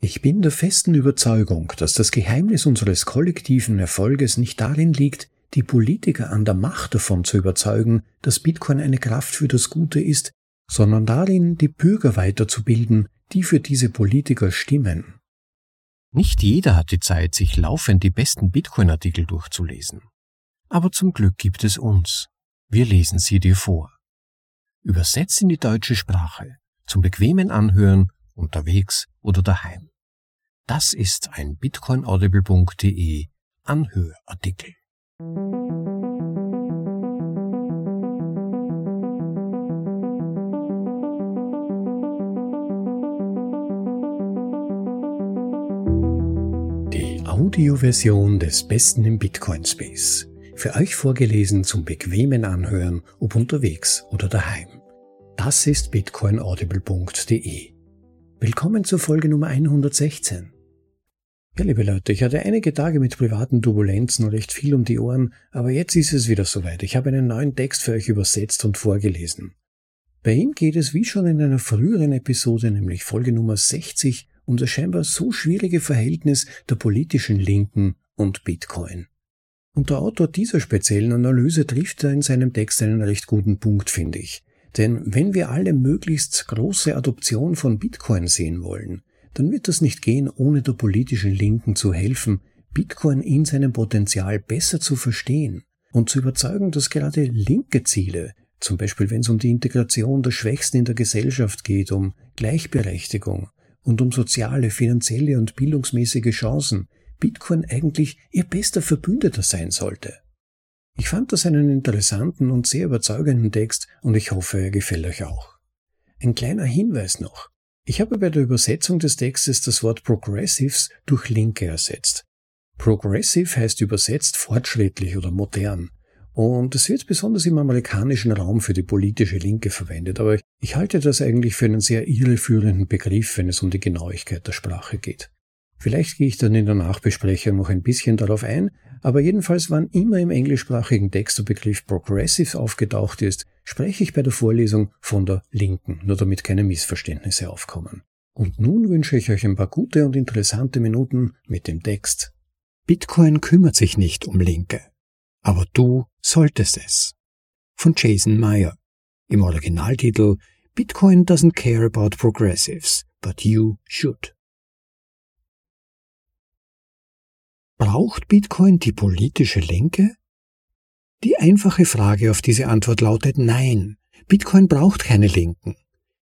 Ich bin der festen Überzeugung, dass das Geheimnis unseres kollektiven Erfolges nicht darin liegt, die Politiker an der Macht davon zu überzeugen, dass Bitcoin eine Kraft für das Gute ist, sondern darin, die Bürger weiterzubilden, die für diese Politiker stimmen. Nicht jeder hat die Zeit, sich laufend die besten Bitcoin-Artikel durchzulesen. Aber zum Glück gibt es uns. Wir lesen sie dir vor. Übersetzt in die deutsche Sprache, zum bequemen Anhören, unterwegs oder daheim. Das ist ein bitcoinaudible.de Anhörartikel. Die Audioversion des Besten im Bitcoin Space. Für euch vorgelesen zum bequemen Anhören, ob unterwegs oder daheim. Das ist bitcoinaudible.de. Willkommen zur Folge Nummer 116. Ja, liebe Leute, ich hatte einige Tage mit privaten Turbulenzen und recht viel um die Ohren, aber jetzt ist es wieder soweit. Ich habe einen neuen Text für euch übersetzt und vorgelesen. Bei ihm geht es wie schon in einer früheren Episode, nämlich Folge Nummer 60, um das scheinbar so schwierige Verhältnis der politischen Linken und Bitcoin. Und der Autor dieser speziellen Analyse trifft da in seinem Text einen recht guten Punkt, finde ich. Denn wenn wir alle möglichst große Adoption von Bitcoin sehen wollen, dann wird das nicht gehen, ohne der politischen Linken zu helfen, Bitcoin in seinem Potenzial besser zu verstehen und zu überzeugen, dass gerade linke Ziele, zum Beispiel wenn es um die Integration der Schwächsten in der Gesellschaft geht, um Gleichberechtigung und um soziale, finanzielle und bildungsmäßige Chancen, Bitcoin eigentlich ihr bester Verbündeter sein sollte. Ich fand das einen interessanten und sehr überzeugenden Text und ich hoffe, er gefällt euch auch. Ein kleiner Hinweis noch. Ich habe bei der Übersetzung des Textes das Wort Progressives durch Linke ersetzt. Progressive heißt übersetzt fortschrittlich oder modern. Und es wird besonders im amerikanischen Raum für die politische Linke verwendet, aber ich halte das eigentlich für einen sehr irreführenden Begriff, wenn es um die Genauigkeit der Sprache geht. Vielleicht gehe ich dann in der Nachbesprechung noch ein bisschen darauf ein, aber jedenfalls wann immer im englischsprachigen Text der Begriff Progressive aufgetaucht ist, spreche ich bei der Vorlesung von der Linken, nur damit keine Missverständnisse aufkommen. Und nun wünsche ich euch ein paar gute und interessante Minuten mit dem Text. Bitcoin kümmert sich nicht um Linke, aber du solltest es. Von Jason Meyer. Im Originaltitel Bitcoin doesn't care about progressives, but you should. Braucht Bitcoin die politische Linke? Die einfache Frage auf diese Antwort lautet Nein. Bitcoin braucht keine Linken.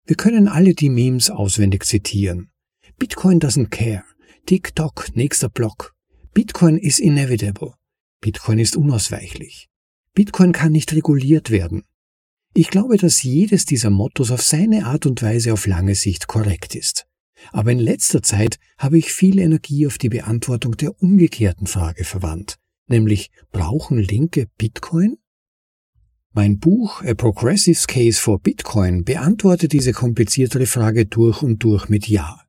Wir können alle die Memes auswendig zitieren. Bitcoin doesn't care. TikTok, nächster Block. Bitcoin is inevitable. Bitcoin ist unausweichlich. Bitcoin kann nicht reguliert werden. Ich glaube, dass jedes dieser Mottos auf seine Art und Weise auf lange Sicht korrekt ist. Aber in letzter Zeit habe ich viel Energie auf die Beantwortung der umgekehrten Frage verwandt, nämlich brauchen Linke Bitcoin? Mein Buch A Progressive Case for Bitcoin beantwortet diese kompliziertere Frage durch und durch mit Ja.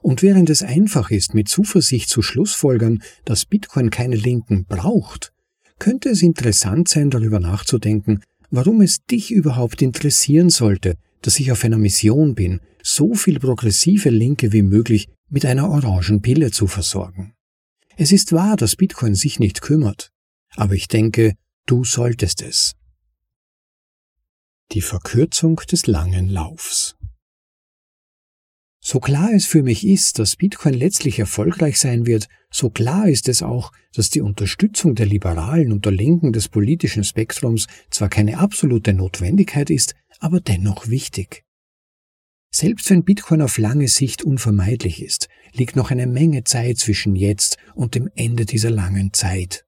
Und während es einfach ist, mit Zuversicht zu Schlussfolgern, dass Bitcoin keine Linken braucht, könnte es interessant sein, darüber nachzudenken, warum es dich überhaupt interessieren sollte, dass ich auf einer Mission bin, so viel progressive Linke wie möglich mit einer orangen Pille zu versorgen. Es ist wahr, dass Bitcoin sich nicht kümmert, aber ich denke, du solltest es. Die Verkürzung des langen Laufs. So klar es für mich ist, dass Bitcoin letztlich erfolgreich sein wird, so klar ist es auch, dass die Unterstützung der Liberalen und der Linken des politischen Spektrums zwar keine absolute Notwendigkeit ist, aber dennoch wichtig. Selbst wenn Bitcoin auf lange Sicht unvermeidlich ist, liegt noch eine Menge Zeit zwischen jetzt und dem Ende dieser langen Zeit.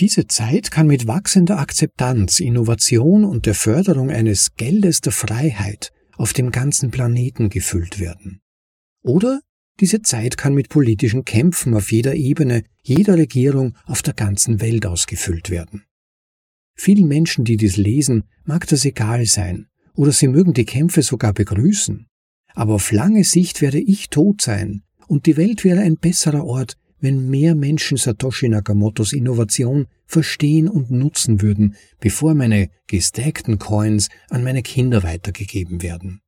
Diese Zeit kann mit wachsender Akzeptanz, Innovation und der Förderung eines Geldes der Freiheit auf dem ganzen Planeten gefüllt werden. Oder diese Zeit kann mit politischen Kämpfen auf jeder Ebene, jeder Regierung auf der ganzen Welt ausgefüllt werden. Vielen Menschen, die dies lesen, mag das egal sein, oder sie mögen die Kämpfe sogar begrüßen. Aber auf lange Sicht werde ich tot sein, und die Welt wäre ein besserer Ort, wenn mehr Menschen Satoshi Nakamotos Innovation verstehen und nutzen würden, bevor meine gestackten Coins an meine Kinder weitergegeben werden.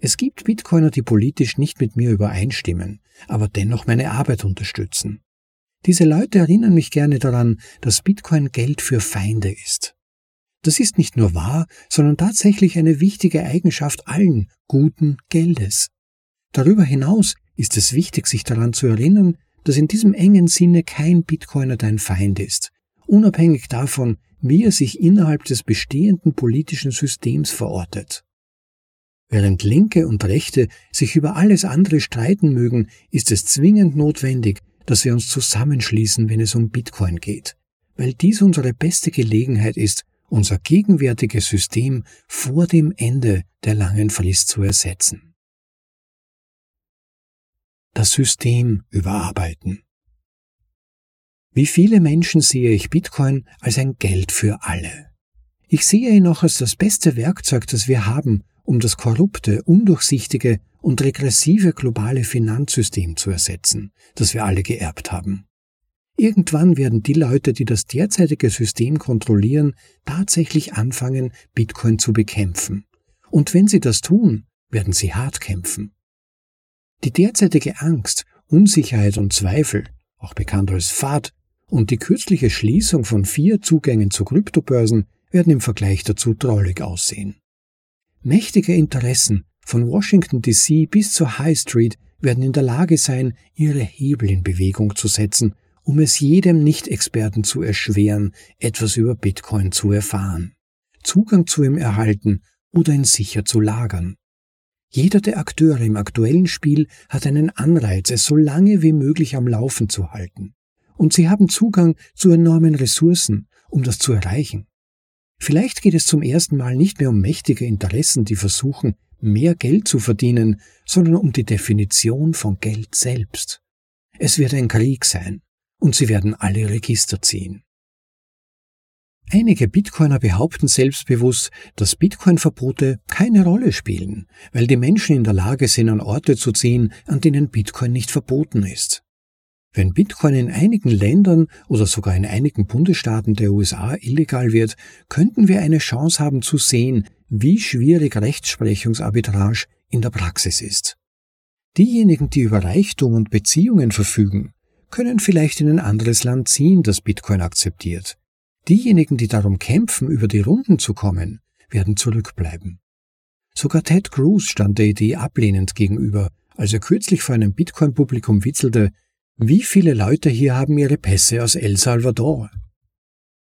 Es gibt Bitcoiner, die politisch nicht mit mir übereinstimmen, aber dennoch meine Arbeit unterstützen. Diese Leute erinnern mich gerne daran, dass Bitcoin Geld für Feinde ist. Das ist nicht nur wahr, sondern tatsächlich eine wichtige Eigenschaft allen guten Geldes. Darüber hinaus ist es wichtig, sich daran zu erinnern, dass in diesem engen Sinne kein Bitcoiner dein Feind ist, unabhängig davon, wie er sich innerhalb des bestehenden politischen Systems verortet. Während Linke und Rechte sich über alles andere streiten mögen, ist es zwingend notwendig, dass wir uns zusammenschließen, wenn es um Bitcoin geht, weil dies unsere beste Gelegenheit ist, unser gegenwärtiges System vor dem Ende der langen Frist zu ersetzen. Das System überarbeiten. Wie viele Menschen sehe ich Bitcoin als ein Geld für alle. Ich sehe ihn auch als das beste Werkzeug, das wir haben, um das korrupte, undurchsichtige und regressive globale Finanzsystem zu ersetzen, das wir alle geerbt haben. Irgendwann werden die Leute, die das derzeitige System kontrollieren, tatsächlich anfangen, Bitcoin zu bekämpfen. Und wenn sie das tun, werden sie hart kämpfen. Die derzeitige Angst, Unsicherheit und Zweifel, auch bekannt als FAD, und die kürzliche Schließung von vier Zugängen zu Kryptobörsen werden im Vergleich dazu drollig aussehen. Mächtige Interessen von Washington DC bis zur High Street werden in der Lage sein, ihre Hebel in Bewegung zu setzen um es jedem Nicht-Experten zu erschweren, etwas über Bitcoin zu erfahren, Zugang zu ihm erhalten oder ihn sicher zu lagern. Jeder der Akteure im aktuellen Spiel hat einen Anreiz, es so lange wie möglich am Laufen zu halten. Und sie haben Zugang zu enormen Ressourcen, um das zu erreichen. Vielleicht geht es zum ersten Mal nicht mehr um mächtige Interessen, die versuchen, mehr Geld zu verdienen, sondern um die Definition von Geld selbst. Es wird ein Krieg sein, und sie werden alle Register ziehen. Einige Bitcoiner behaupten selbstbewusst, dass Bitcoin-Verbote keine Rolle spielen, weil die Menschen in der Lage sind, an Orte zu ziehen, an denen Bitcoin nicht verboten ist. Wenn Bitcoin in einigen Ländern oder sogar in einigen Bundesstaaten der USA illegal wird, könnten wir eine Chance haben zu sehen, wie schwierig Rechtsprechungsarbitrage in der Praxis ist. Diejenigen, die über Reichtum und Beziehungen verfügen, können vielleicht in ein anderes Land ziehen, das Bitcoin akzeptiert. Diejenigen, die darum kämpfen, über die Runden zu kommen, werden zurückbleiben. Sogar Ted Cruz stand der Idee ablehnend gegenüber, als er kürzlich vor einem Bitcoin-Publikum witzelte, wie viele Leute hier haben ihre Pässe aus El Salvador?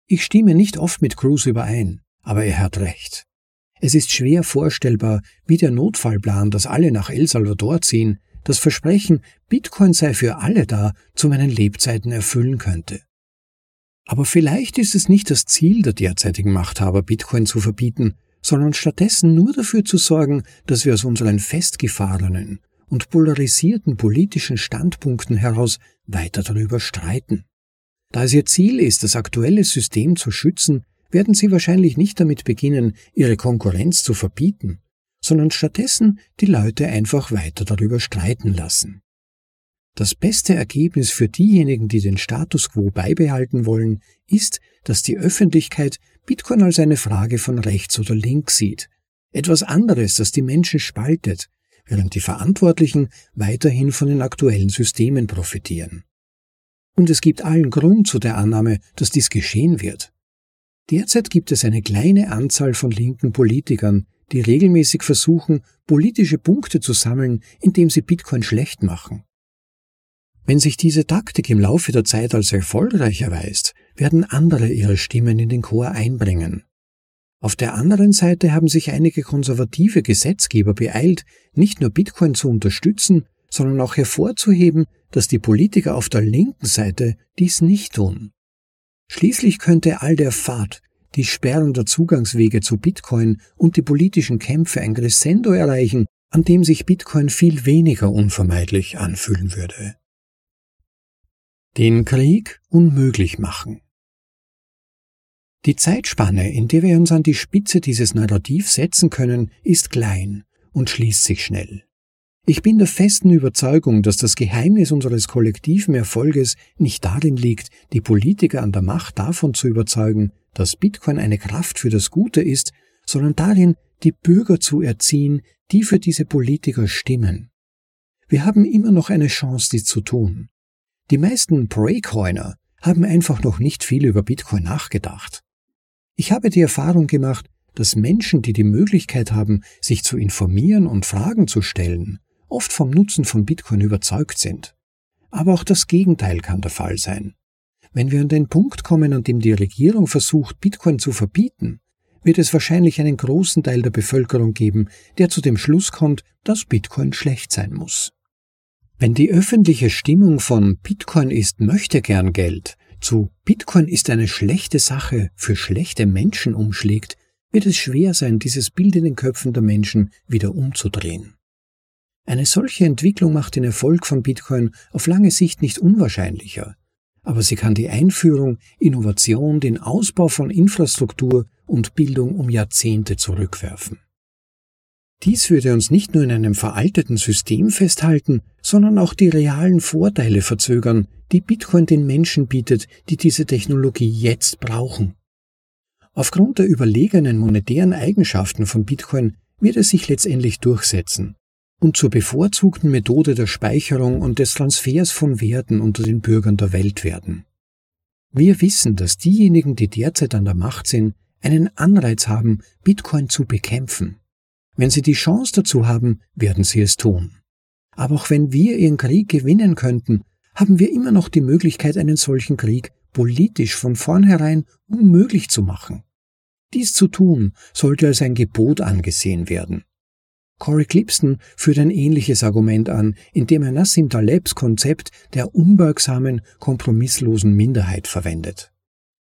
Ich stimme nicht oft mit Cruz überein, aber er hat recht. Es ist schwer vorstellbar, wie der Notfallplan, dass alle nach El Salvador ziehen, das Versprechen, Bitcoin sei für alle da, zu meinen Lebzeiten erfüllen könnte. Aber vielleicht ist es nicht das Ziel der derzeitigen Machthaber, Bitcoin zu verbieten, sondern stattdessen nur dafür zu sorgen, dass wir aus unseren festgefahrenen und polarisierten politischen Standpunkten heraus weiter darüber streiten. Da es ihr Ziel ist, das aktuelle System zu schützen, werden sie wahrscheinlich nicht damit beginnen, ihre Konkurrenz zu verbieten, sondern stattdessen die Leute einfach weiter darüber streiten lassen. Das beste Ergebnis für diejenigen, die den Status quo beibehalten wollen, ist, dass die Öffentlichkeit Bitcoin als eine Frage von rechts oder links sieht. Etwas anderes, das die Menschen spaltet, während die Verantwortlichen weiterhin von den aktuellen Systemen profitieren. Und es gibt allen Grund zu der Annahme, dass dies geschehen wird. Derzeit gibt es eine kleine Anzahl von linken Politikern, die regelmäßig versuchen, politische Punkte zu sammeln, indem sie Bitcoin schlecht machen. Wenn sich diese Taktik im Laufe der Zeit als erfolgreich erweist, werden andere ihre Stimmen in den Chor einbringen. Auf der anderen Seite haben sich einige konservative Gesetzgeber beeilt, nicht nur Bitcoin zu unterstützen, sondern auch hervorzuheben, dass die Politiker auf der linken Seite dies nicht tun. Schließlich könnte all der Pfad, die Sperren der Zugangswege zu Bitcoin und die politischen Kämpfe ein Crescendo erreichen, an dem sich Bitcoin viel weniger unvermeidlich anfühlen würde. Den Krieg unmöglich machen. Die Zeitspanne, in der wir uns an die Spitze dieses Narrativs setzen können, ist klein und schließt sich schnell. Ich bin der festen Überzeugung, dass das Geheimnis unseres kollektiven Erfolges nicht darin liegt, die Politiker an der Macht davon zu überzeugen, dass Bitcoin eine Kraft für das Gute ist, sondern darin, die Bürger zu erziehen, die für diese Politiker stimmen. Wir haben immer noch eine Chance, dies zu tun. Die meisten Breakcoiner haben einfach noch nicht viel über Bitcoin nachgedacht. Ich habe die Erfahrung gemacht, dass Menschen, die die Möglichkeit haben, sich zu informieren und Fragen zu stellen, oft vom Nutzen von Bitcoin überzeugt sind. Aber auch das Gegenteil kann der Fall sein. Wenn wir an den Punkt kommen, an dem die Regierung versucht, Bitcoin zu verbieten, wird es wahrscheinlich einen großen Teil der Bevölkerung geben, der zu dem Schluss kommt, dass Bitcoin schlecht sein muss. Wenn die öffentliche Stimmung von Bitcoin ist möchte gern Geld zu Bitcoin ist eine schlechte Sache für schlechte Menschen umschlägt, wird es schwer sein, dieses Bild in den Köpfen der Menschen wieder umzudrehen. Eine solche Entwicklung macht den Erfolg von Bitcoin auf lange Sicht nicht unwahrscheinlicher, aber sie kann die Einführung, Innovation, den Ausbau von Infrastruktur und Bildung um Jahrzehnte zurückwerfen. Dies würde uns nicht nur in einem veralteten System festhalten, sondern auch die realen Vorteile verzögern, die Bitcoin den Menschen bietet, die diese Technologie jetzt brauchen. Aufgrund der überlegenen monetären Eigenschaften von Bitcoin wird es sich letztendlich durchsetzen und zur bevorzugten Methode der Speicherung und des Transfers von Werten unter den Bürgern der Welt werden. Wir wissen, dass diejenigen, die derzeit an der Macht sind, einen Anreiz haben, Bitcoin zu bekämpfen. Wenn sie die Chance dazu haben, werden sie es tun. Aber auch wenn wir ihren Krieg gewinnen könnten, haben wir immer noch die Möglichkeit, einen solchen Krieg politisch von vornherein unmöglich zu machen. Dies zu tun sollte als ein Gebot angesehen werden. Corey Clipston führt ein ähnliches Argument an, indem er Nassim Talebs Konzept der unbeugsamen, kompromisslosen Minderheit verwendet.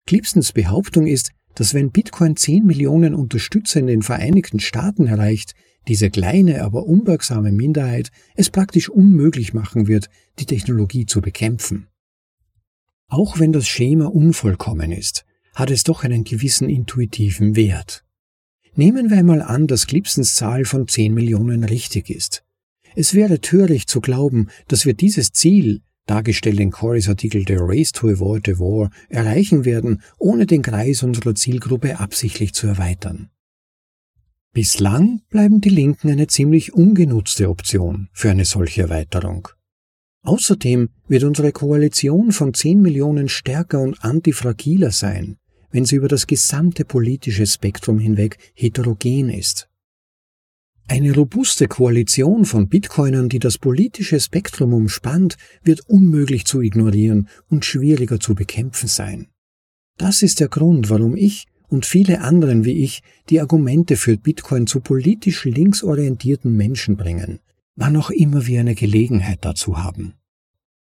Clipstons Behauptung ist, dass wenn Bitcoin 10 Millionen Unterstützer in den Vereinigten Staaten erreicht, diese kleine, aber unbeugsame Minderheit es praktisch unmöglich machen wird, die Technologie zu bekämpfen. Auch wenn das Schema unvollkommen ist, hat es doch einen gewissen intuitiven Wert. Nehmen wir einmal an, dass Clipsons Zahl von 10 Millionen richtig ist. Es wäre töricht zu glauben, dass wir dieses Ziel, dargestellt in Corys Artikel The Race to Avoid the War, erreichen werden, ohne den Kreis unserer Zielgruppe absichtlich zu erweitern. Bislang bleiben die Linken eine ziemlich ungenutzte Option für eine solche Erweiterung. Außerdem wird unsere Koalition von 10 Millionen stärker und antifragiler sein, wenn sie über das gesamte politische Spektrum hinweg heterogen ist. Eine robuste Koalition von Bitcoinern, die das politische Spektrum umspannt, wird unmöglich zu ignorieren und schwieriger zu bekämpfen sein. Das ist der Grund, warum ich und viele anderen wie ich die Argumente für Bitcoin zu politisch linksorientierten Menschen bringen, wann auch immer wir eine Gelegenheit dazu haben.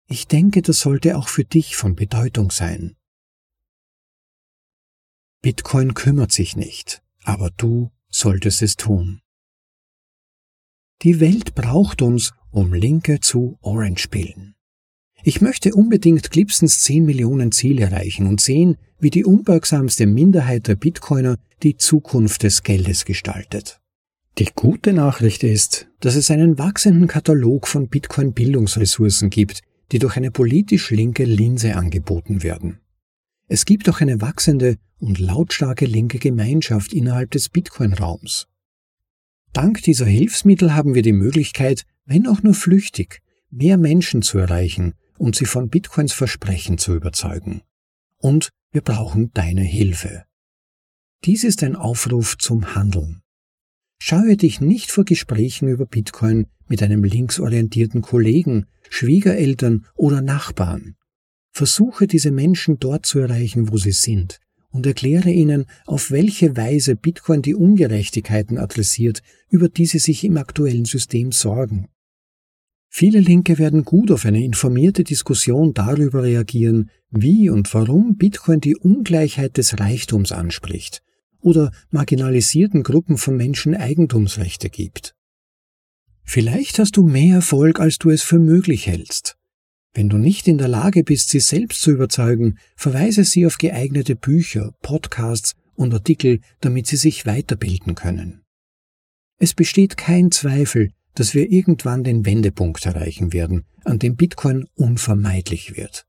Ich denke, das sollte auch für dich von Bedeutung sein. Bitcoin kümmert sich nicht, aber du solltest es tun. Die Welt braucht uns, um Linke zu Orange pillen. Ich möchte unbedingt Clipsons 10 Millionen Ziel erreichen und sehen, wie die unbeugsamste Minderheit der Bitcoiner die Zukunft des Geldes gestaltet. Die gute Nachricht ist, dass es einen wachsenden Katalog von Bitcoin-Bildungsressourcen gibt, die durch eine politisch linke Linse angeboten werden. Es gibt auch eine wachsende und lautstarke linke Gemeinschaft innerhalb des Bitcoin-Raums. Dank dieser Hilfsmittel haben wir die Möglichkeit, wenn auch nur flüchtig, mehr Menschen zu erreichen und sie von Bitcoins Versprechen zu überzeugen. Und wir brauchen deine Hilfe. Dies ist ein Aufruf zum Handeln. Scheue dich nicht vor Gesprächen über Bitcoin mit einem linksorientierten Kollegen, Schwiegereltern oder Nachbarn. Versuche diese Menschen dort zu erreichen, wo sie sind, und erkläre ihnen, auf welche Weise Bitcoin die Ungerechtigkeiten adressiert, über die sie sich im aktuellen System sorgen. Viele Linke werden gut auf eine informierte Diskussion darüber reagieren, wie und warum Bitcoin die Ungleichheit des Reichtums anspricht oder marginalisierten Gruppen von Menschen Eigentumsrechte gibt. Vielleicht hast du mehr Erfolg, als du es für möglich hältst. Wenn du nicht in der Lage bist, sie selbst zu überzeugen, verweise sie auf geeignete Bücher, Podcasts und Artikel, damit sie sich weiterbilden können. Es besteht kein Zweifel, dass wir irgendwann den Wendepunkt erreichen werden, an dem Bitcoin unvermeidlich wird.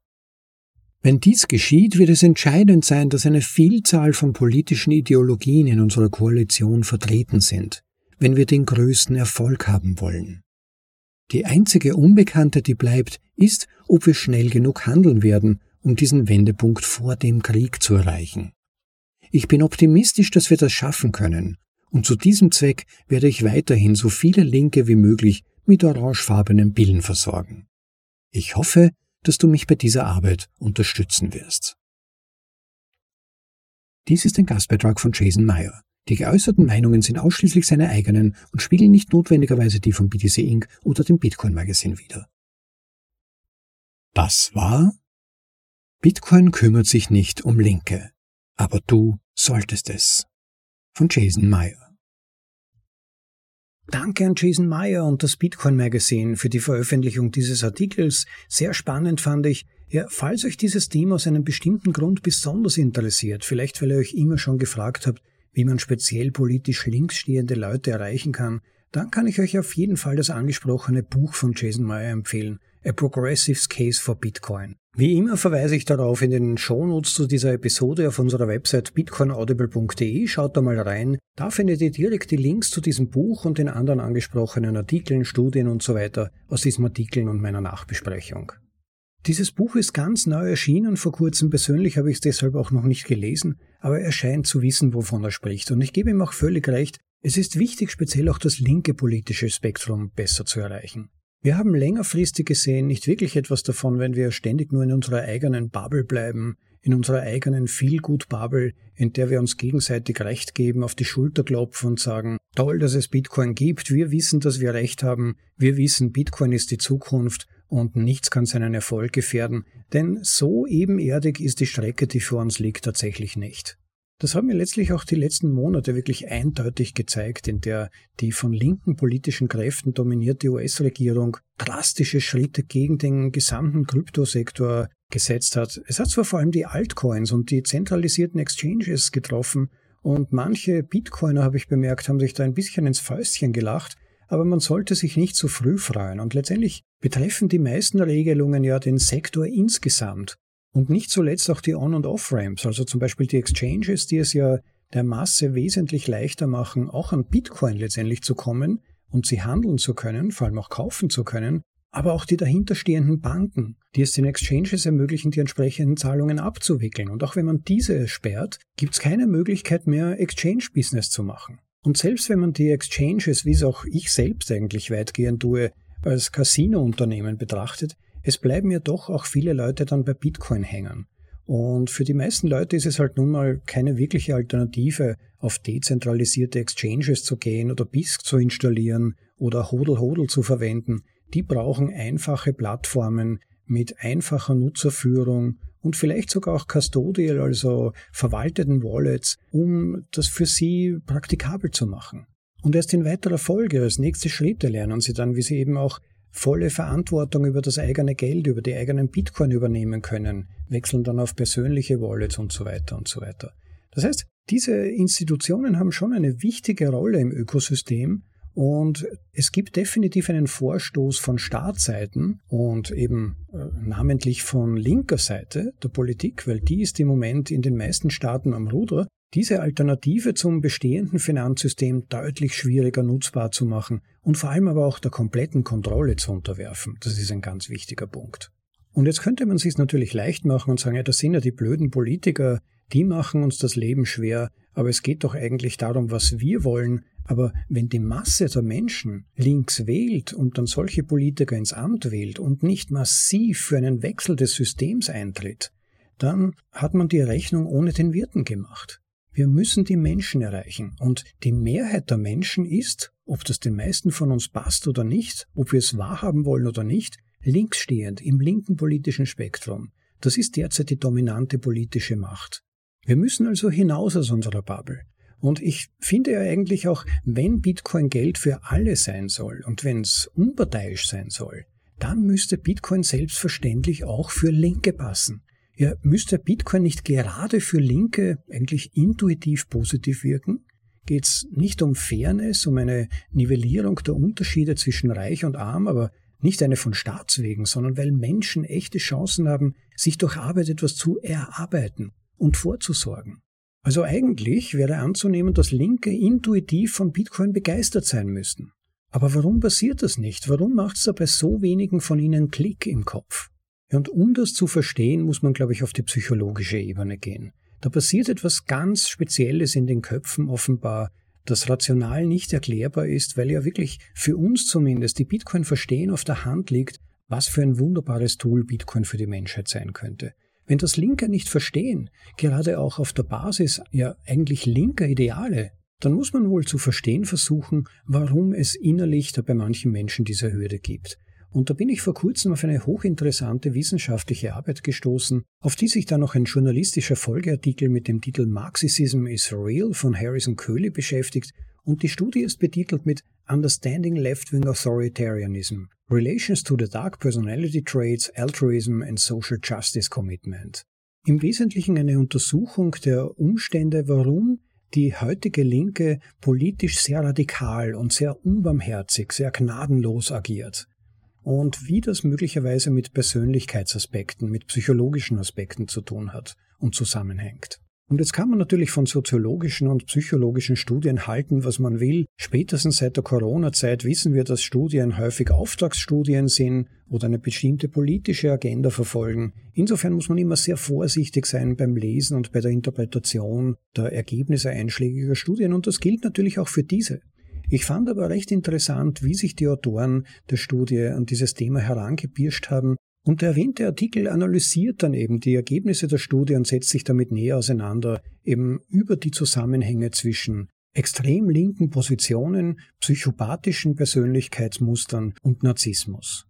Wenn dies geschieht, wird es entscheidend sein, dass eine Vielzahl von politischen Ideologien in unserer Koalition vertreten sind, wenn wir den größten Erfolg haben wollen. Die einzige Unbekannte, die bleibt, ist, ob wir schnell genug handeln werden, um diesen Wendepunkt vor dem Krieg zu erreichen. Ich bin optimistisch, dass wir das schaffen können, und zu diesem Zweck werde ich weiterhin so viele Linke wie möglich mit orangefarbenen Pillen versorgen. Ich hoffe, dass du mich bei dieser Arbeit unterstützen wirst. Dies ist ein Gastbeitrag von Jason Meyer. Die geäußerten Meinungen sind ausschließlich seine eigenen und spiegeln nicht notwendigerweise die von BTC Inc. oder dem Bitcoin Magazine wider. Das war Bitcoin kümmert sich nicht um Linke, aber du solltest es. Von Jason Meyer. Danke an Jason Meyer und das Bitcoin Magazine für die Veröffentlichung dieses Artikels. Sehr spannend fand ich. Ja, falls euch dieses Thema aus einem bestimmten Grund besonders interessiert, vielleicht weil ihr euch immer schon gefragt habt, wie man speziell politisch links stehende Leute erreichen kann, dann kann ich euch auf jeden Fall das angesprochene Buch von Jason Meyer empfehlen, A Progressive's Case for Bitcoin. Wie immer verweise ich darauf in den Shownotes zu dieser Episode auf unserer Website bitcoinaudible.de. Schaut da mal rein. Da findet ihr direkt die Links zu diesem Buch und den anderen angesprochenen Artikeln, Studien und so weiter aus diesen Artikeln und meiner Nachbesprechung. Dieses Buch ist ganz neu erschienen, vor kurzem persönlich habe ich es deshalb auch noch nicht gelesen, aber er scheint zu wissen, wovon er spricht. Und ich gebe ihm auch völlig recht, es ist wichtig, speziell auch das linke politische Spektrum besser zu erreichen. Wir haben längerfristig gesehen nicht wirklich etwas davon, wenn wir ständig nur in unserer eigenen Bubble bleiben, in unserer eigenen Feelgood-Bubble, in der wir uns gegenseitig Recht geben, auf die Schulter klopfen und sagen, toll, dass es Bitcoin gibt, wir wissen, dass wir Recht haben, wir wissen, Bitcoin ist die Zukunft und nichts kann seinen Erfolg gefährden, denn so ebenerdig ist die Strecke, die vor uns liegt, tatsächlich nicht. Das haben mir letztlich auch die letzten Monate wirklich eindeutig gezeigt, in der die von linken politischen Kräften dominierte US-Regierung drastische Schritte gegen den gesamten Kryptosektor gesetzt hat. Es hat zwar vor allem die Altcoins und die zentralisierten Exchanges getroffen und manche Bitcoiner, habe ich bemerkt, haben sich da ein bisschen ins Fäustchen gelacht, aber man sollte sich nicht zu früh freuen und letztendlich betreffen die meisten Regelungen ja den Sektor insgesamt und nicht zuletzt auch die On- und Off-Ramps, also zum Beispiel die Exchanges, die es ja der Masse wesentlich leichter machen, auch an Bitcoin letztendlich zu kommen und sie handeln zu können, vor allem auch kaufen zu können, aber auch die dahinterstehenden Banken, die es den Exchanges ermöglichen, die entsprechenden Zahlungen abzuwickeln. Und auch wenn man diese sperrt, gibt es keine Möglichkeit mehr, Exchange-Business zu machen. Und selbst wenn man die Exchanges, wie es auch ich selbst eigentlich weitgehend tue, als Casino-Unternehmen betrachtet, es bleiben ja doch auch viele Leute dann bei Bitcoin hängen. Und für die meisten Leute ist es halt nun mal keine wirkliche Alternative, auf dezentralisierte Exchanges zu gehen oder BISC zu installieren oder Hodel Hodel zu verwenden. Die brauchen einfache Plattformen mit einfacher Nutzerführung und vielleicht sogar auch Custodial, also verwalteten Wallets, um das für sie praktikabel zu machen. Und erst in weiterer Folge, als nächste Schritte lernen sie dann, wie sie eben auch volle Verantwortung über das eigene Geld, über die eigenen Bitcoin übernehmen können, wechseln dann auf persönliche Wallets und so weiter und so weiter. Das heißt, diese Institutionen haben schon eine wichtige Rolle im Ökosystem und es gibt definitiv einen Vorstoß von Staatsseiten und eben äh, namentlich von linker Seite der Politik, weil die ist im Moment in den meisten Staaten am Ruder, diese Alternative zum bestehenden Finanzsystem deutlich schwieriger nutzbar zu machen und vor allem aber auch der kompletten Kontrolle zu unterwerfen. Das ist ein ganz wichtiger Punkt. Und jetzt könnte man sich natürlich leicht machen und sagen, ja, das sind ja die blöden Politiker, die machen uns das Leben schwer, aber es geht doch eigentlich darum, was wir wollen. Aber wenn die Masse der Menschen links wählt und dann solche Politiker ins Amt wählt und nicht massiv für einen Wechsel des Systems eintritt, dann hat man die Rechnung ohne den Wirten gemacht. Wir müssen die Menschen erreichen. Und die Mehrheit der Menschen ist, ob das den meisten von uns passt oder nicht, ob wir es wahrhaben wollen oder nicht, linksstehend im linken politischen Spektrum. Das ist derzeit die dominante politische Macht. Wir müssen also hinaus aus unserer Bubble. Und ich finde ja eigentlich auch, wenn Bitcoin Geld für alle sein soll und wenn es unparteiisch sein soll, dann müsste Bitcoin selbstverständlich auch für Linke passen. Ja, müsste Bitcoin nicht gerade für Linke eigentlich intuitiv positiv wirken? Geht es nicht um Fairness, um eine Nivellierung der Unterschiede zwischen Reich und Arm, aber nicht eine von Staatswegen, sondern weil Menschen echte Chancen haben, sich durch Arbeit etwas zu erarbeiten und vorzusorgen. Also eigentlich wäre anzunehmen, dass Linke intuitiv von Bitcoin begeistert sein müssten. Aber warum passiert das nicht? Warum macht es da bei so wenigen von ihnen Klick im Kopf? Und um das zu verstehen, muss man, glaube ich, auf die psychologische Ebene gehen. Da passiert etwas ganz Spezielles in den Köpfen offenbar, das rational nicht erklärbar ist, weil ja wirklich für uns zumindest die Bitcoin verstehen auf der Hand liegt, was für ein wunderbares Tool Bitcoin für die Menschheit sein könnte. Wenn das Linke nicht verstehen, gerade auch auf der Basis ja eigentlich linker Ideale, dann muss man wohl zu verstehen versuchen, warum es innerlich da bei manchen Menschen diese Hürde gibt. Und da bin ich vor kurzem auf eine hochinteressante wissenschaftliche Arbeit gestoßen, auf die sich dann noch ein journalistischer Folgeartikel mit dem Titel Marxism is Real von Harrison Köhli beschäftigt und die Studie ist betitelt mit Understanding Left-Wing Authoritarianism, Relations to the Dark Personality Traits, Altruism and Social Justice Commitment. Im Wesentlichen eine Untersuchung der Umstände, warum die heutige Linke politisch sehr radikal und sehr unbarmherzig, sehr gnadenlos agiert und wie das möglicherweise mit Persönlichkeitsaspekten, mit psychologischen Aspekten zu tun hat und zusammenhängt. Und jetzt kann man natürlich von soziologischen und psychologischen Studien halten, was man will. Spätestens seit der Corona-Zeit wissen wir, dass Studien häufig Auftragsstudien sind oder eine bestimmte politische Agenda verfolgen. Insofern muss man immer sehr vorsichtig sein beim Lesen und bei der Interpretation der Ergebnisse einschlägiger Studien und das gilt natürlich auch für diese. Ich fand aber recht interessant, wie sich die Autoren der Studie an dieses Thema herangepirscht haben. Und der erwähnte Artikel analysiert dann eben die Ergebnisse der Studie und setzt sich damit näher auseinander, eben über die Zusammenhänge zwischen extrem linken Positionen, psychopathischen Persönlichkeitsmustern und Narzissmus.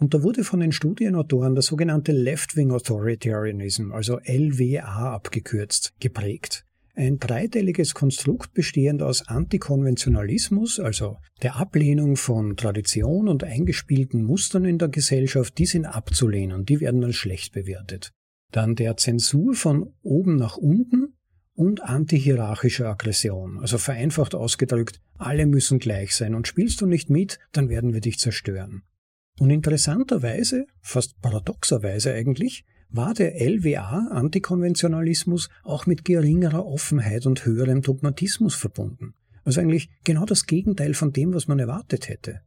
Und da wurde von den Studienautoren der sogenannte Left-Wing Authoritarianism, also LWA abgekürzt, geprägt ein dreiteiliges Konstrukt bestehend aus Antikonventionalismus, also der Ablehnung von Tradition und eingespielten Mustern in der Gesellschaft, die sind abzulehnen, die werden als schlecht bewertet. Dann der Zensur von oben nach unten und antihierarchischer Aggression, also vereinfacht ausgedrückt, alle müssen gleich sein und spielst du nicht mit, dann werden wir dich zerstören. Und interessanterweise, fast paradoxerweise eigentlich, war der LWA Antikonventionalismus auch mit geringerer Offenheit und höherem Dogmatismus verbunden. Also eigentlich genau das Gegenteil von dem, was man erwartet hätte.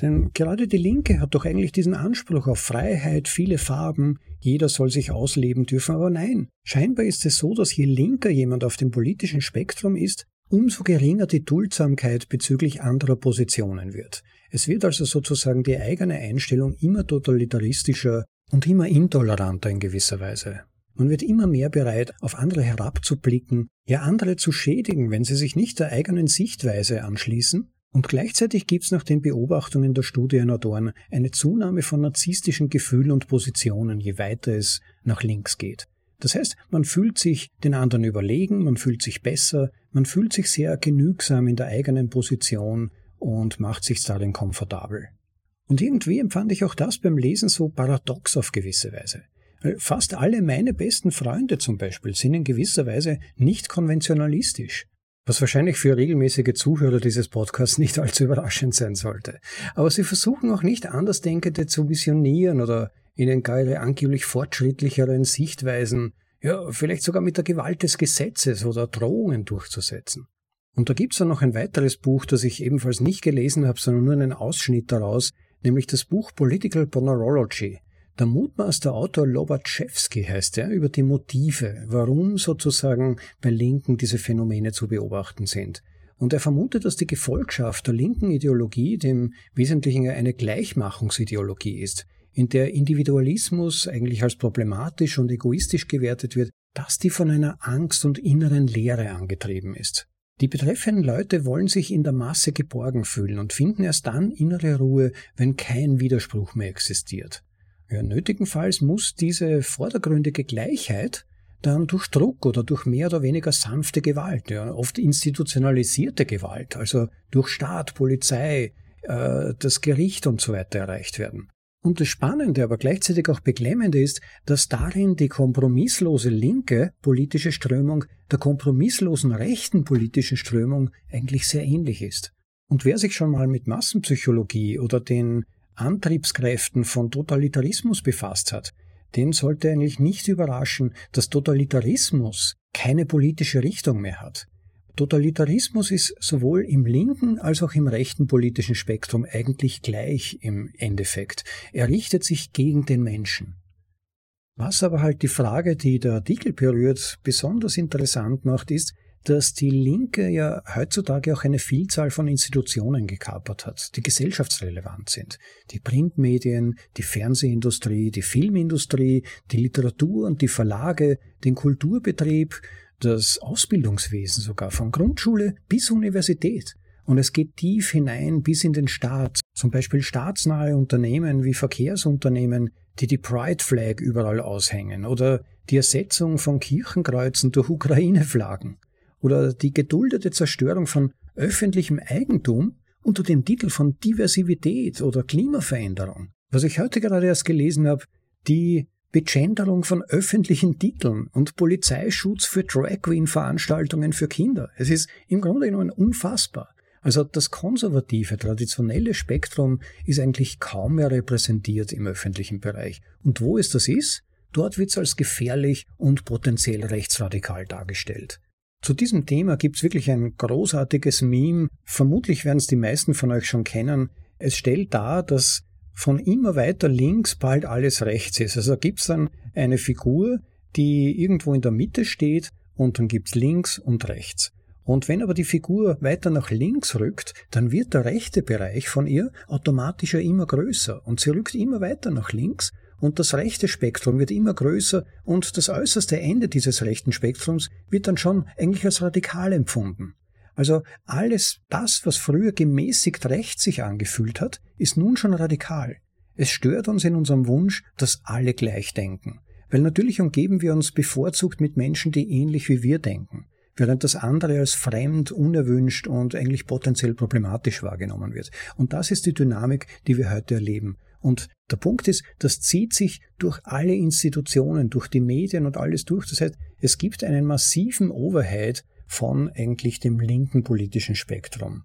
Denn gerade die Linke hat doch eigentlich diesen Anspruch auf Freiheit, viele Farben, jeder soll sich ausleben dürfen, aber nein, scheinbar ist es so, dass je linker jemand auf dem politischen Spektrum ist, umso geringer die Duldsamkeit bezüglich anderer Positionen wird. Es wird also sozusagen die eigene Einstellung immer totalitaristischer und immer intoleranter in gewisser Weise. Man wird immer mehr bereit, auf andere herabzublicken, ja andere zu schädigen, wenn sie sich nicht der eigenen Sichtweise anschließen. Und gleichzeitig gibt es nach den Beobachtungen der Studienautoren eine Zunahme von narzisstischen Gefühlen und Positionen, je weiter es nach links geht. Das heißt, man fühlt sich den anderen überlegen, man fühlt sich besser, man fühlt sich sehr genügsam in der eigenen Position und macht sich darin komfortabel. Und irgendwie empfand ich auch das beim Lesen so paradox auf gewisse Weise. Fast alle meine besten Freunde zum Beispiel sind in gewisser Weise nicht konventionalistisch. Was wahrscheinlich für regelmäßige Zuhörer dieses Podcasts nicht allzu überraschend sein sollte. Aber sie versuchen auch nicht Andersdenkende zu missionieren oder ihnen gar ihre angeblich fortschrittlicheren Sichtweisen, ja, vielleicht sogar mit der Gewalt des Gesetzes oder Drohungen durchzusetzen. Und da gibt's dann noch ein weiteres Buch, das ich ebenfalls nicht gelesen habe, sondern nur einen Ausschnitt daraus, nämlich das Buch Political Ponerology. Der mutmaßte Autor Lobachevsky heißt er, über die Motive, warum sozusagen bei Linken diese Phänomene zu beobachten sind. Und er vermutet, dass die Gefolgschaft der linken Ideologie dem Wesentlichen eine Gleichmachungsideologie ist, in der Individualismus eigentlich als problematisch und egoistisch gewertet wird, dass die von einer Angst und inneren Leere angetrieben ist. Die betreffenden Leute wollen sich in der Masse geborgen fühlen und finden erst dann innere Ruhe, wenn kein Widerspruch mehr existiert. Ja, nötigenfalls muss diese vordergründige Gleichheit dann durch Druck oder durch mehr oder weniger sanfte Gewalt, ja, oft institutionalisierte Gewalt, also durch Staat, Polizei, äh, das Gericht und so weiter erreicht werden. Und das Spannende, aber gleichzeitig auch beklemmende ist, dass darin die kompromisslose linke politische Strömung der kompromisslosen rechten politischen Strömung eigentlich sehr ähnlich ist. Und wer sich schon mal mit Massenpsychologie oder den Antriebskräften von Totalitarismus befasst hat, den sollte eigentlich nicht überraschen, dass Totalitarismus keine politische Richtung mehr hat. Totalitarismus ist sowohl im linken als auch im rechten politischen Spektrum eigentlich gleich im Endeffekt. Er richtet sich gegen den Menschen. Was aber halt die Frage, die der Artikel berührt, besonders interessant macht, ist, dass die Linke ja heutzutage auch eine Vielzahl von Institutionen gekapert hat, die gesellschaftsrelevant sind. Die Printmedien, die Fernsehindustrie, die Filmindustrie, die Literatur und die Verlage, den Kulturbetrieb, das Ausbildungswesen sogar von Grundschule bis Universität. Und es geht tief hinein bis in den Staat. Zum Beispiel staatsnahe Unternehmen wie Verkehrsunternehmen, die die Pride Flag überall aushängen oder die Ersetzung von Kirchenkreuzen durch Ukraine-Flaggen oder die geduldete Zerstörung von öffentlichem Eigentum unter dem Titel von Diversität oder Klimaveränderung. Was ich heute gerade erst gelesen habe, die Begenderung von öffentlichen Titeln und Polizeischutz für Drag Queen Veranstaltungen für Kinder. Es ist im Grunde genommen unfassbar. Also das konservative, traditionelle Spektrum ist eigentlich kaum mehr repräsentiert im öffentlichen Bereich. Und wo es das ist, dort wird es als gefährlich und potenziell rechtsradikal dargestellt. Zu diesem Thema gibt es wirklich ein großartiges Meme. Vermutlich werden es die meisten von euch schon kennen. Es stellt dar, dass von immer weiter links bald alles rechts ist. Also gibt es dann eine Figur, die irgendwo in der Mitte steht und dann gibt es links und rechts. Und wenn aber die Figur weiter nach links rückt, dann wird der rechte Bereich von ihr automatisch ja immer größer und sie rückt immer weiter nach links und das rechte Spektrum wird immer größer und das äußerste Ende dieses rechten Spektrums wird dann schon eigentlich als radikal empfunden. Also alles das, was früher gemäßigt rechts sich angefühlt hat, ist nun schon radikal. Es stört uns in unserem Wunsch, dass alle gleich denken. Weil natürlich umgeben wir uns bevorzugt mit Menschen, die ähnlich wie wir denken, während das andere als fremd, unerwünscht und eigentlich potenziell problematisch wahrgenommen wird. Und das ist die Dynamik, die wir heute erleben. Und der Punkt ist, das zieht sich durch alle Institutionen, durch die Medien und alles durch. Das heißt, es gibt einen massiven Overhead von eigentlich dem linken politischen Spektrum.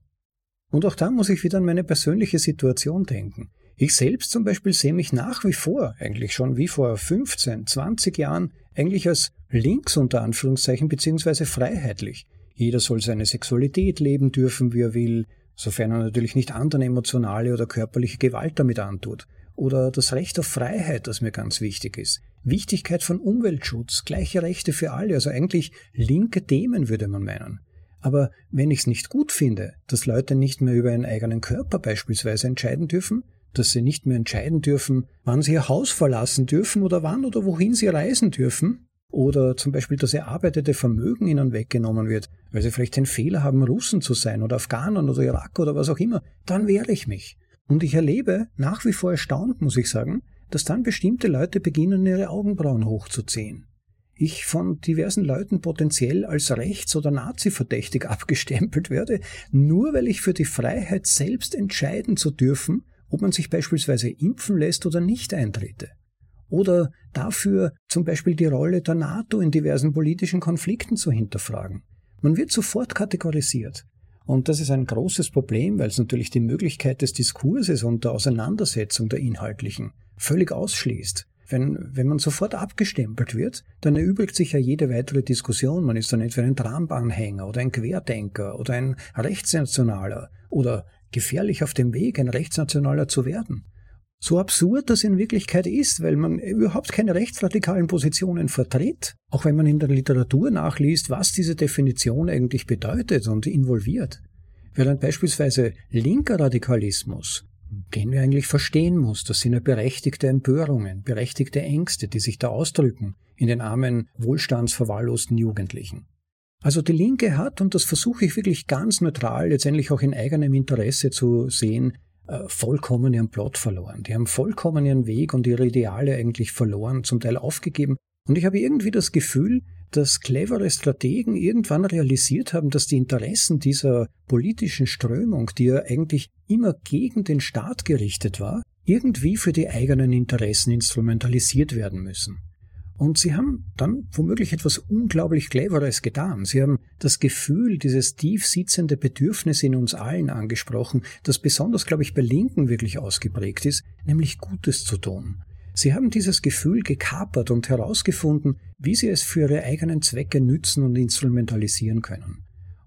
Und auch da muss ich wieder an meine persönliche Situation denken. Ich selbst zum Beispiel sehe mich nach wie vor, eigentlich schon wie vor 15, 20 Jahren, eigentlich als links unter Anführungszeichen beziehungsweise freiheitlich. Jeder soll seine Sexualität leben dürfen, wie er will, sofern er natürlich nicht anderen emotionale oder körperliche Gewalt damit antut. Oder das Recht auf Freiheit, das mir ganz wichtig ist. Wichtigkeit von Umweltschutz, gleiche Rechte für alle, also eigentlich linke Themen würde man meinen. Aber wenn ich es nicht gut finde, dass Leute nicht mehr über ihren eigenen Körper beispielsweise entscheiden dürfen, dass sie nicht mehr entscheiden dürfen, wann sie ihr Haus verlassen dürfen oder wann oder wohin sie reisen dürfen, oder zum Beispiel das erarbeitete Vermögen ihnen weggenommen wird, weil sie vielleicht den Fehler haben, Russen zu sein oder Afghanen oder Irak oder was auch immer, dann wehre ich mich. Und ich erlebe nach wie vor erstaunt, muss ich sagen, dass dann bestimmte Leute beginnen, ihre Augenbrauen hochzuziehen. Ich von diversen Leuten potenziell als rechts- oder Nazi-verdächtig abgestempelt werde, nur weil ich für die Freiheit selbst entscheiden zu dürfen, ob man sich beispielsweise impfen lässt oder nicht eintrete oder dafür zum Beispiel die Rolle der NATO in diversen politischen Konflikten zu hinterfragen. Man wird sofort kategorisiert. Und das ist ein großes Problem, weil es natürlich die Möglichkeit des Diskurses und der Auseinandersetzung der Inhaltlichen völlig ausschließt. Wenn, wenn man sofort abgestempelt wird, dann erübrigt sich ja jede weitere Diskussion. Man ist dann entweder ein Trump-Anhänger oder ein Querdenker oder ein Rechtsnationaler oder gefährlich auf dem Weg, ein Rechtsnationaler zu werden. So absurd das in Wirklichkeit ist, weil man überhaupt keine rechtsradikalen Positionen vertritt, auch wenn man in der Literatur nachliest, was diese Definition eigentlich bedeutet und involviert. Während beispielsweise linker Radikalismus, den wir eigentlich verstehen muss, das sind ja berechtigte Empörungen, berechtigte Ängste, die sich da ausdrücken in den armen, wohlstandsverwahrlosten Jugendlichen. Also die Linke hat, und das versuche ich wirklich ganz neutral, letztendlich auch in eigenem Interesse zu sehen, äh, vollkommen ihren Plot verloren. Die haben vollkommen ihren Weg und ihre Ideale eigentlich verloren, zum Teil aufgegeben. Und ich habe irgendwie das Gefühl, dass clevere Strategen irgendwann realisiert haben, dass die Interessen dieser politischen Strömung, die ja eigentlich immer gegen den Staat gerichtet war, irgendwie für die eigenen Interessen instrumentalisiert werden müssen. Und sie haben dann womöglich etwas unglaublich Cleveres getan. Sie haben das Gefühl, dieses tief sitzende Bedürfnis in uns allen angesprochen, das besonders, glaube ich, bei Linken wirklich ausgeprägt ist, nämlich Gutes zu tun. Sie haben dieses Gefühl gekapert und herausgefunden, wie sie es für ihre eigenen Zwecke nützen und instrumentalisieren können.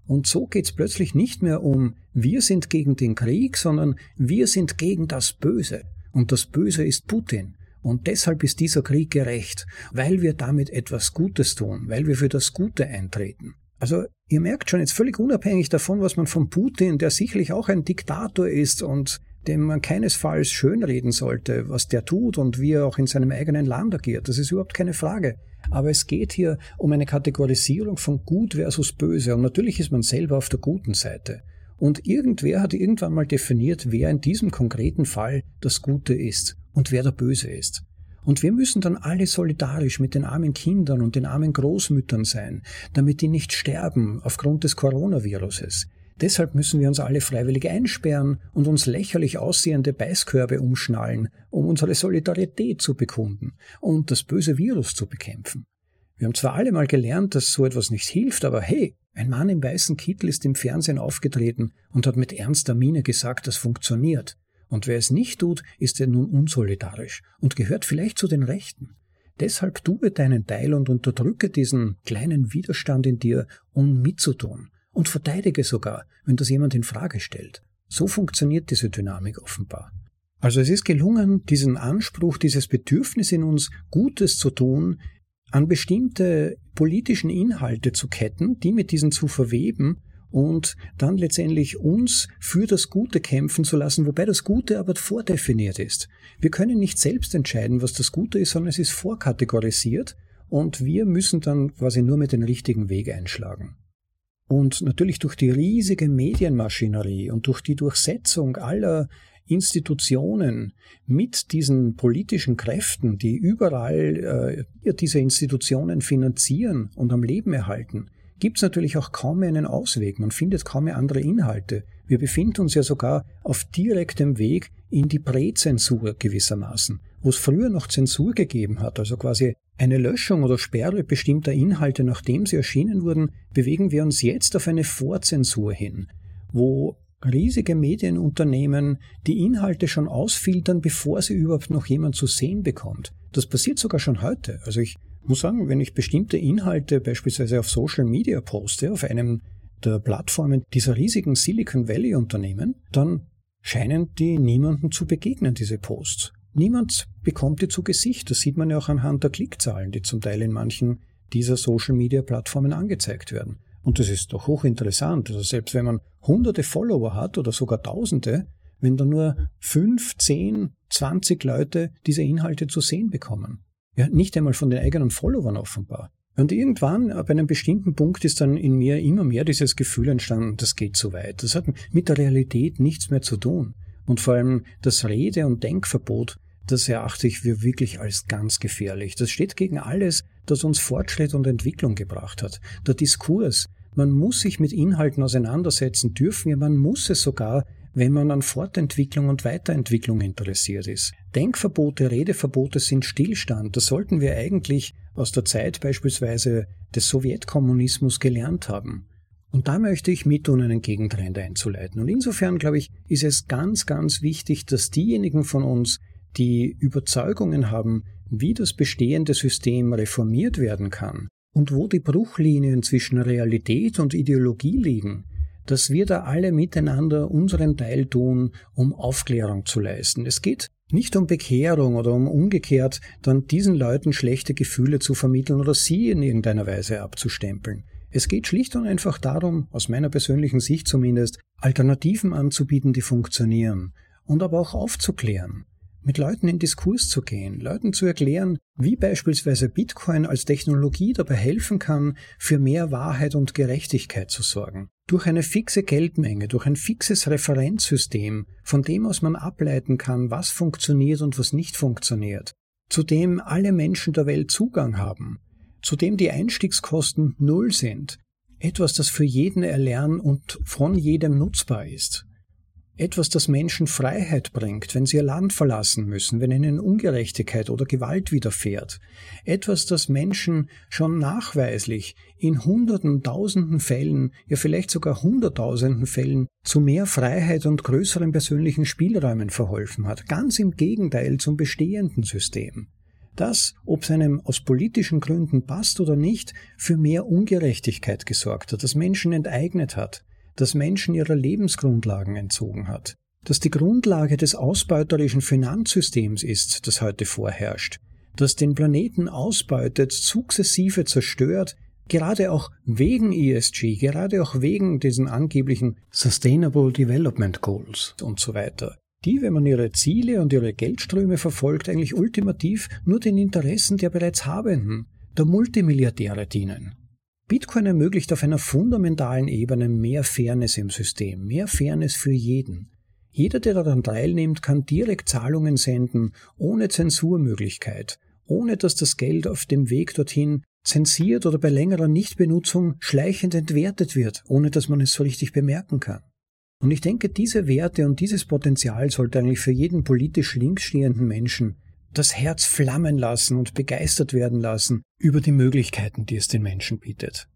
Und so geht's plötzlich nicht mehr um wir sind gegen den Krieg, sondern wir sind gegen das Böse. Und das Böse ist Putin. Und deshalb ist dieser Krieg gerecht, weil wir damit etwas Gutes tun, weil wir für das Gute eintreten. Also ihr merkt schon, jetzt völlig unabhängig davon, was man von Putin, der sicherlich auch ein Diktator ist und dem man keinesfalls schönreden sollte, was der tut und wie er auch in seinem eigenen Land agiert. Das ist überhaupt keine Frage. Aber es geht hier um eine Kategorisierung von gut versus böse. Und natürlich ist man selber auf der guten Seite. Und irgendwer hat irgendwann mal definiert, wer in diesem konkreten Fall das Gute ist und wer der Böse ist. Und wir müssen dann alle solidarisch mit den armen Kindern und den armen Großmüttern sein, damit die nicht sterben aufgrund des Coronaviruses. Deshalb müssen wir uns alle freiwillig einsperren und uns lächerlich aussehende Beißkörbe umschnallen, um unsere Solidarität zu bekunden und das böse Virus zu bekämpfen. Wir haben zwar alle mal gelernt, dass so etwas nicht hilft, aber hey, ein Mann im weißen Kittel ist im Fernsehen aufgetreten und hat mit ernster Miene gesagt, das funktioniert. Und wer es nicht tut, ist er nun unsolidarisch und gehört vielleicht zu den Rechten. Deshalb tue deinen Teil und unterdrücke diesen kleinen Widerstand in dir, um mitzutun. Und verteidige sogar, wenn das jemand in Frage stellt. So funktioniert diese Dynamik offenbar. Also es ist gelungen, diesen Anspruch, dieses Bedürfnis in uns, Gutes zu tun, an bestimmte politischen Inhalte zu ketten, die mit diesen zu verweben und dann letztendlich uns für das Gute kämpfen zu lassen, wobei das Gute aber vordefiniert ist. Wir können nicht selbst entscheiden, was das Gute ist, sondern es ist vorkategorisiert und wir müssen dann quasi nur mit den richtigen Weg einschlagen. Und natürlich durch die riesige Medienmaschinerie und durch die Durchsetzung aller Institutionen mit diesen politischen Kräften, die überall äh, diese Institutionen finanzieren und am Leben erhalten, gibt es natürlich auch kaum mehr einen Ausweg. Man findet kaum mehr andere Inhalte. Wir befinden uns ja sogar auf direktem Weg in die Präzensur gewissermaßen, wo es früher noch Zensur gegeben hat, also quasi eine Löschung oder Sperre bestimmter Inhalte, nachdem sie erschienen wurden, bewegen wir uns jetzt auf eine Vorzensur hin, wo riesige Medienunternehmen die Inhalte schon ausfiltern, bevor sie überhaupt noch jemand zu sehen bekommt. Das passiert sogar schon heute. Also ich muss sagen, wenn ich bestimmte Inhalte beispielsweise auf Social Media poste, auf einem der Plattformen dieser riesigen Silicon Valley Unternehmen, dann scheinen die niemandem zu begegnen, diese Posts. Niemand bekommt die zu Gesicht. Das sieht man ja auch anhand der Klickzahlen, die zum Teil in manchen dieser Social Media Plattformen angezeigt werden. Und das ist doch hochinteressant. Also selbst wenn man hunderte Follower hat oder sogar tausende, wenn da nur fünf, zehn, zwanzig Leute diese Inhalte zu sehen bekommen. Ja, nicht einmal von den eigenen Followern offenbar. Und irgendwann, ab einem bestimmten Punkt, ist dann in mir immer mehr dieses Gefühl entstanden, das geht zu weit. Das hat mit der Realität nichts mehr zu tun. Und vor allem das Rede- und Denkverbot, das erachte ich für wirklich als ganz gefährlich. Das steht gegen alles, das uns Fortschritt und Entwicklung gebracht hat. Der Diskurs, man muss sich mit Inhalten auseinandersetzen dürfen, ja man muss es sogar, wenn man an Fortentwicklung und Weiterentwicklung interessiert ist. Denkverbote, Redeverbote sind Stillstand. Das sollten wir eigentlich aus der Zeit beispielsweise des Sowjetkommunismus gelernt haben. Und da möchte ich mittun, einen Gegentrend einzuleiten. Und insofern, glaube ich, ist es ganz, ganz wichtig, dass diejenigen von uns, die Überzeugungen haben, wie das bestehende System reformiert werden kann und wo die Bruchlinien zwischen Realität und Ideologie liegen, dass wir da alle miteinander unseren Teil tun, um Aufklärung zu leisten. Es geht nicht um Bekehrung oder um umgekehrt dann diesen Leuten schlechte Gefühle zu vermitteln oder sie in irgendeiner Weise abzustempeln. Es geht schlicht und einfach darum, aus meiner persönlichen Sicht zumindest, Alternativen anzubieten, die funktionieren und aber auch aufzuklären mit Leuten in Diskurs zu gehen, Leuten zu erklären, wie beispielsweise Bitcoin als Technologie dabei helfen kann, für mehr Wahrheit und Gerechtigkeit zu sorgen. Durch eine fixe Geldmenge, durch ein fixes Referenzsystem, von dem aus man ableiten kann, was funktioniert und was nicht funktioniert, zu dem alle Menschen der Welt Zugang haben, zu dem die Einstiegskosten null sind, etwas, das für jeden erlernen und von jedem nutzbar ist. Etwas, das Menschen Freiheit bringt, wenn sie ihr Land verlassen müssen, wenn ihnen Ungerechtigkeit oder Gewalt widerfährt. Etwas, das Menschen schon nachweislich in Hunderten, Tausenden Fällen, ja vielleicht sogar Hunderttausenden Fällen zu mehr Freiheit und größeren persönlichen Spielräumen verholfen hat. Ganz im Gegenteil zum bestehenden System. Das, ob es einem aus politischen Gründen passt oder nicht, für mehr Ungerechtigkeit gesorgt hat, das Menschen enteignet hat, das Menschen ihrer Lebensgrundlagen entzogen hat, das die Grundlage des ausbeuterischen Finanzsystems ist, das heute vorherrscht, das den Planeten ausbeutet, sukzessive zerstört, gerade auch wegen ESG, gerade auch wegen diesen angeblichen Sustainable Development Goals und so weiter, die, wenn man ihre Ziele und ihre Geldströme verfolgt, eigentlich ultimativ nur den Interessen der bereits Habenden, der Multimilliardäre dienen. Bitcoin ermöglicht auf einer fundamentalen Ebene mehr Fairness im System, mehr Fairness für jeden. Jeder, der daran teilnimmt, kann direkt Zahlungen senden, ohne Zensurmöglichkeit, ohne dass das Geld auf dem Weg dorthin zensiert oder bei längerer Nichtbenutzung schleichend entwertet wird, ohne dass man es so richtig bemerken kann. Und ich denke, diese Werte und dieses Potenzial sollte eigentlich für jeden politisch links stehenden Menschen das Herz flammen lassen und begeistert werden lassen über die Möglichkeiten, die es den Menschen bietet.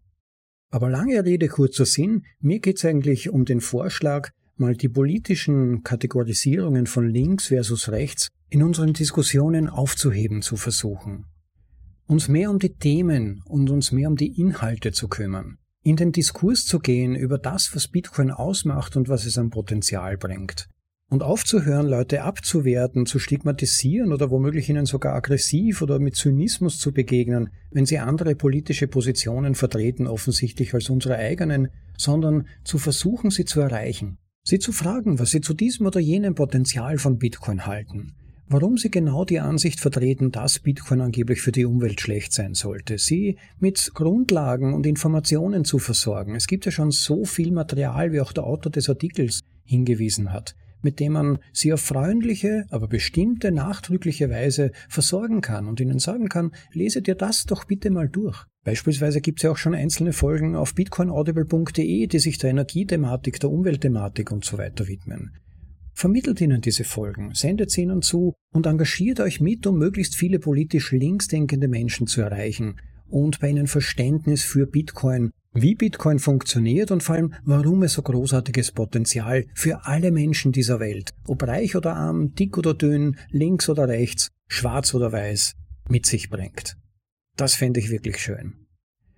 Aber lange Rede, kurzer Sinn, mir geht es eigentlich um den Vorschlag, mal die politischen Kategorisierungen von links versus rechts in unseren Diskussionen aufzuheben zu versuchen. Uns mehr um die Themen und uns mehr um die Inhalte zu kümmern. In den Diskurs zu gehen über das, was Bitcoin ausmacht und was es an Potenzial bringt. Und aufzuhören, Leute abzuwerten, zu stigmatisieren oder womöglich ihnen sogar aggressiv oder mit Zynismus zu begegnen, wenn sie andere politische Positionen vertreten, offensichtlich als unsere eigenen, sondern zu versuchen, sie zu erreichen. Sie zu fragen, was sie zu diesem oder jenem Potenzial von Bitcoin halten. Warum sie genau die Ansicht vertreten, dass Bitcoin angeblich für die Umwelt schlecht sein sollte. Sie mit Grundlagen und Informationen zu versorgen. Es gibt ja schon so viel Material, wie auch der Autor des Artikels hingewiesen hat mit dem man sie auf freundliche, aber bestimmte, nachdrückliche Weise versorgen kann und ihnen sagen kann, lese dir das doch bitte mal durch. Beispielsweise gibt es ja auch schon einzelne Folgen auf bitcoinaudible.de, die sich der Energiethematik, der Umweltthematik und so weiter widmen. Vermittelt ihnen diese Folgen, sendet sie ihnen zu und engagiert euch mit, um möglichst viele politisch linksdenkende Menschen zu erreichen und bei ihnen Verständnis für Bitcoin wie Bitcoin funktioniert und vor allem, warum es so großartiges Potenzial für alle Menschen dieser Welt, ob reich oder arm, dick oder dünn, links oder rechts, schwarz oder weiß, mit sich bringt. Das fände ich wirklich schön.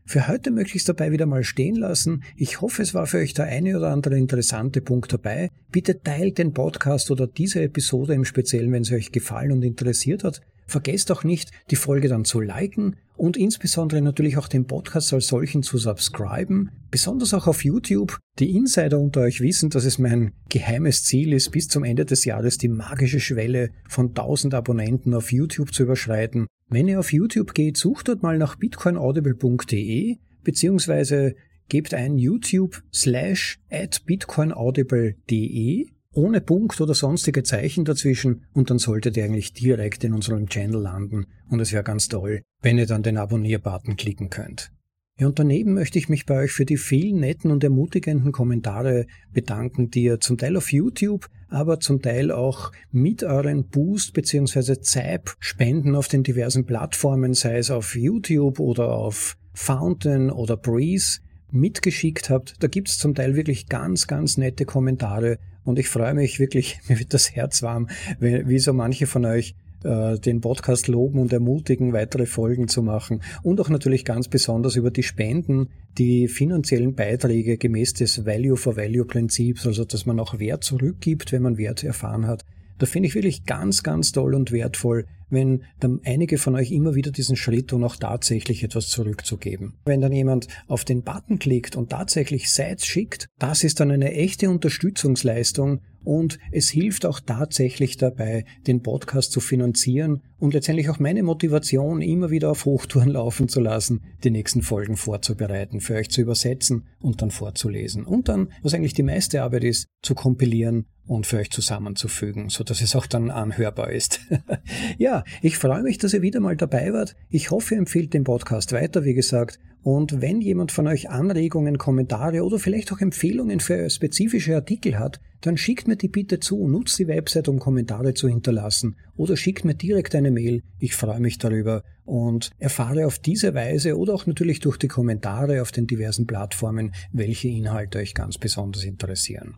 Für heute möchte ich es dabei wieder mal stehen lassen. Ich hoffe, es war für euch der eine oder andere interessante Punkt dabei. Bitte teilt den Podcast oder diese Episode im Speziellen, wenn sie euch gefallen und interessiert hat. Vergesst auch nicht, die Folge dann zu liken und insbesondere natürlich auch den Podcast als solchen zu subscriben, besonders auch auf YouTube. Die Insider unter euch wissen, dass es mein geheimes Ziel ist, bis zum Ende des Jahres die magische Schwelle von 1000 Abonnenten auf YouTube zu überschreiten. Wenn ihr auf YouTube geht, sucht dort mal nach bitcoinaudible.de beziehungsweise gebt ein YouTube slash at bitcoinaudible.de ohne Punkt oder sonstige Zeichen dazwischen und dann solltet ihr eigentlich direkt in unserem Channel landen und es wäre ganz toll, wenn ihr dann den Abonnier-Button klicken könnt. Ja, und daneben möchte ich mich bei euch für die vielen netten und ermutigenden Kommentare bedanken, die ihr zum Teil auf YouTube, aber zum Teil auch mit euren Boost bzw. ZAP Spenden auf den diversen Plattformen, sei es auf YouTube oder auf Fountain oder Breeze, mitgeschickt habt. Da gibt es zum Teil wirklich ganz, ganz nette Kommentare und ich freue mich wirklich, mir wird das Herz warm, wie so manche von euch äh, den Podcast loben und ermutigen, weitere Folgen zu machen. Und auch natürlich ganz besonders über die Spenden, die finanziellen Beiträge gemäß des Value-for-Value-Prinzips, also dass man auch Wert zurückgibt, wenn man Wert erfahren hat. Da finde ich wirklich ganz, ganz toll und wertvoll, wenn dann einige von euch immer wieder diesen Schritt tun, auch tatsächlich etwas zurückzugeben. Wenn dann jemand auf den Button klickt und tatsächlich Sites schickt, das ist dann eine echte Unterstützungsleistung und es hilft auch tatsächlich dabei, den Podcast zu finanzieren und letztendlich auch meine Motivation immer wieder auf Hochtouren laufen zu lassen, die nächsten Folgen vorzubereiten, für euch zu übersetzen und dann vorzulesen und dann, was eigentlich die meiste Arbeit ist, zu kompilieren und für euch zusammenzufügen, so dass es auch dann anhörbar ist. ja, ich freue mich, dass ihr wieder mal dabei wart. Ich hoffe, ihr empfehlt den Podcast weiter, wie gesagt. Und wenn jemand von euch Anregungen, Kommentare oder vielleicht auch Empfehlungen für spezifische Artikel hat, dann schickt mir die bitte zu, nutzt die Website, um Kommentare zu hinterlassen oder schickt mir direkt eine Mail. Ich freue mich darüber und erfahre auf diese Weise oder auch natürlich durch die Kommentare auf den diversen Plattformen, welche Inhalte euch ganz besonders interessieren.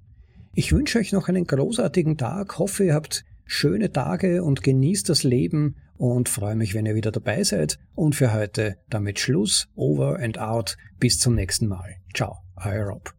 Ich wünsche euch noch einen großartigen Tag, hoffe ihr habt schöne Tage und genießt das Leben und freue mich, wenn ihr wieder dabei seid. Und für heute damit Schluss, over and out. Bis zum nächsten Mal. Ciao, euer Rob.